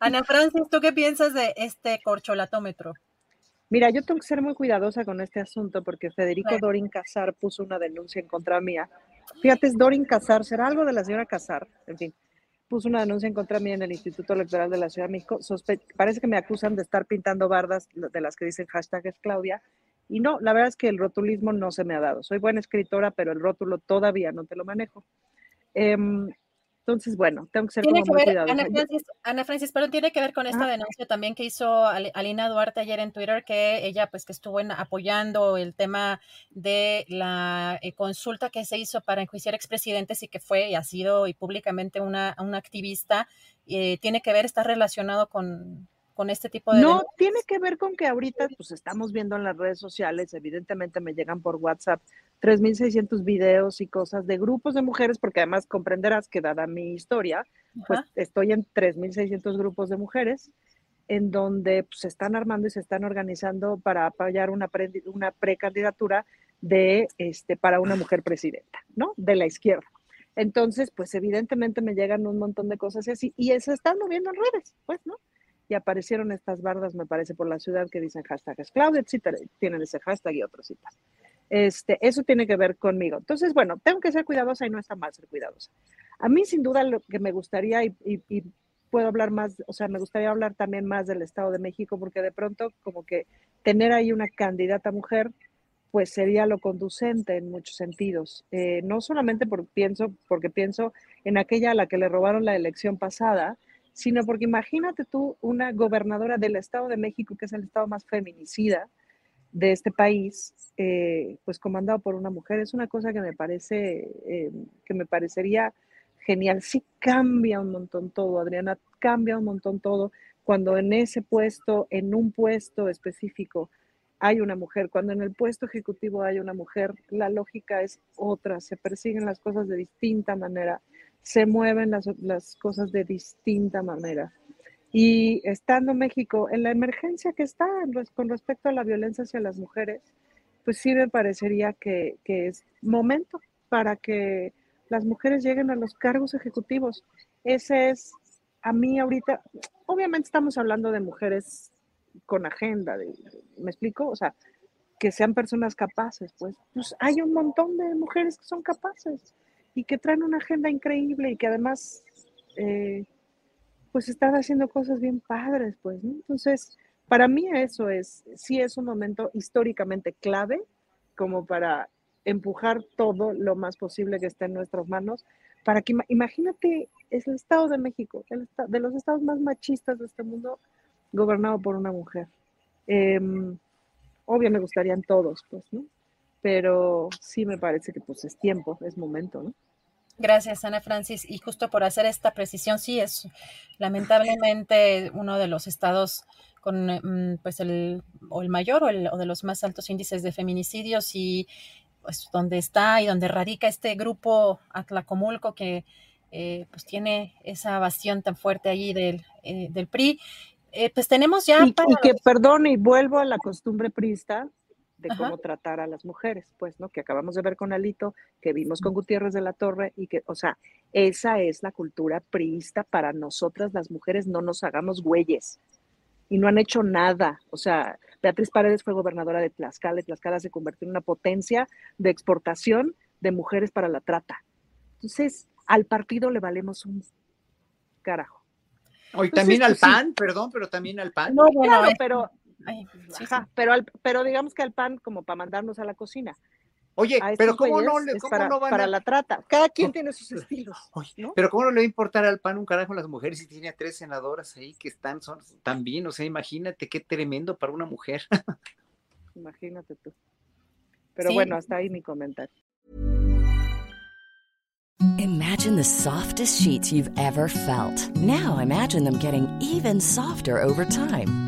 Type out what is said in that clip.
Ana Francis, ¿tú qué piensas de este corcholatómetro? Mira, yo tengo que ser muy cuidadosa con este asunto porque Federico Bueno. Dorin Casar puso una denuncia en contra mía. Fíjate, es Dorin Casar, será algo de la señora Casar, en fin. Puso una denuncia en contra mía en el Instituto Electoral de la Ciudad de México. Sospe- parece que me acusan de estar pintando bardas de las que dicen hashtag es Claudia. Y no, la verdad es que el rotulismo no se me ha dado. Soy buena escritora, pero el rótulo todavía no te lo manejo. Em, entonces, bueno, tengo que ser Tiene como que muy ver, cuidadosa. Ana Francis, Ana Francis, pero tiene que ver con esta Ah. denuncia también que hizo Alina Duarte ayer en Twitter, que ella pues que estuvo en- apoyando el tema de la eh, consulta que se hizo para enjuiciar expresidentes y que fue y ha sido y públicamente una, una activista, eh, tiene que ver, está relacionado con, con este tipo de... No, denuncias? tiene que ver con que ahorita pues estamos viendo en las redes sociales, evidentemente me llegan por WhatsApp 3.600 videos y cosas de grupos de mujeres, porque además comprenderás que dada mi historia, pues estoy en 3.600 grupos de mujeres en donde pues, se están armando y se están organizando para apoyar una, pre- una precandidatura de, este, para una mujer presidenta, ¿no? De la izquierda. Entonces, pues evidentemente me llegan un montón de cosas y así, y se están moviendo en redes, pues, ¿no? Y aparecieron estas bardas, me parece, por la ciudad que dicen hashtag es Claudia, te- tienen ese hashtag y otros y tal. Este, eso tiene que ver conmigo. Entonces, bueno, tengo que ser cuidadosa y no está mal ser cuidadosa. A mí, sin duda, lo que me gustaría, y, puedo hablar más, o sea, me gustaría hablar también más del Estado de México, porque de pronto, como que tener ahí una candidata mujer, pues sería lo conducente en muchos sentidos. Eh, no solamente por, pienso, porque pienso en aquella a la que le robaron la elección pasada, sino porque imagínate tú una gobernadora del Estado de México, que es el estado más feminicida de este país, eh, pues comandado por una mujer, es una cosa que me parece, eh, que me parecería genial. Sí cambia un montón todo, Adriana, cambia un montón todo cuando en ese puesto, en un puesto específico, hay una mujer, cuando en el puesto ejecutivo hay una mujer, la lógica es otra, se persiguen las cosas de distinta manera, se mueven las, las cosas de distinta manera. Y estando México en la emergencia que está con respecto a la violencia hacia las mujeres, pues sí me parecería que, que es momento para que las mujeres lleguen a los cargos ejecutivos. Ese es, a mí ahorita, obviamente estamos hablando de mujeres con agenda, de- ¿me explico? O sea, que sean personas capaces, pues, pues hay un montón de mujeres que son capaces y que traen una agenda increíble y que además, eh, pues están haciendo cosas bien padres, pues, ¿no? Entonces, para mí eso es, sí es un momento históricamente clave como para empujar todo lo más posible que esté en nuestras manos, para que, ima- imagínate, es el Estado de México, el de los estados más machistas de este mundo, gobernado por una mujer. Em, obvio me gustarían todos, pues, ¿no? Pero sí me parece que pues es tiempo, es momento, ¿no? Gracias, Ana Francis. Y justo por hacer esta precisión, sí es lamentablemente uno de los estados con mm, pues el, o el mayor o, el- o de los más altos índices de feminicidios y pues donde está y donde radica este grupo Atlacomulco que eh, pues tiene esa bastión tan fuerte allí del, eh, del PRI. Eh, pues tenemos ya Y, para y que, los- perdón, y vuelvo a la costumbre priista de Ajá. cómo tratar a las mujeres, pues, ¿no? Que acabamos de ver con Alito, que vimos con Gutiérrez de la Torre, y que, o sea, esa es la cultura priista para nosotras las mujeres, no nos hagamos güeyes. y no han hecho nada. O sea, Beatriz Paredes fue gobernadora de Tlaxcala y Tlaxcala se convirtió en una potencia de exportación de mujeres para la trata. Entonces, al partido le valemos un carajo. Hoy también al PAN, perdón, pero también al PAN. No, bueno, pero, pero, pero digamos que al PAN como para mandarnos a la cocina. Oye, pero ¿cómo no, le, cómo para, no van para la trata? Cada quien tiene sus estilos. ¿no? Pero ¿cómo no le va a importar al PAN un carajo a las mujeres si tiene a tres senadoras ahí que están son, tan bien? O sea, imagínate qué tremendo para una mujer. imagínate tú. Pero sí. bueno, hasta ahí mi comentario. Imagine the softest sheets you've ever felt. Now imagine them getting even softer over time.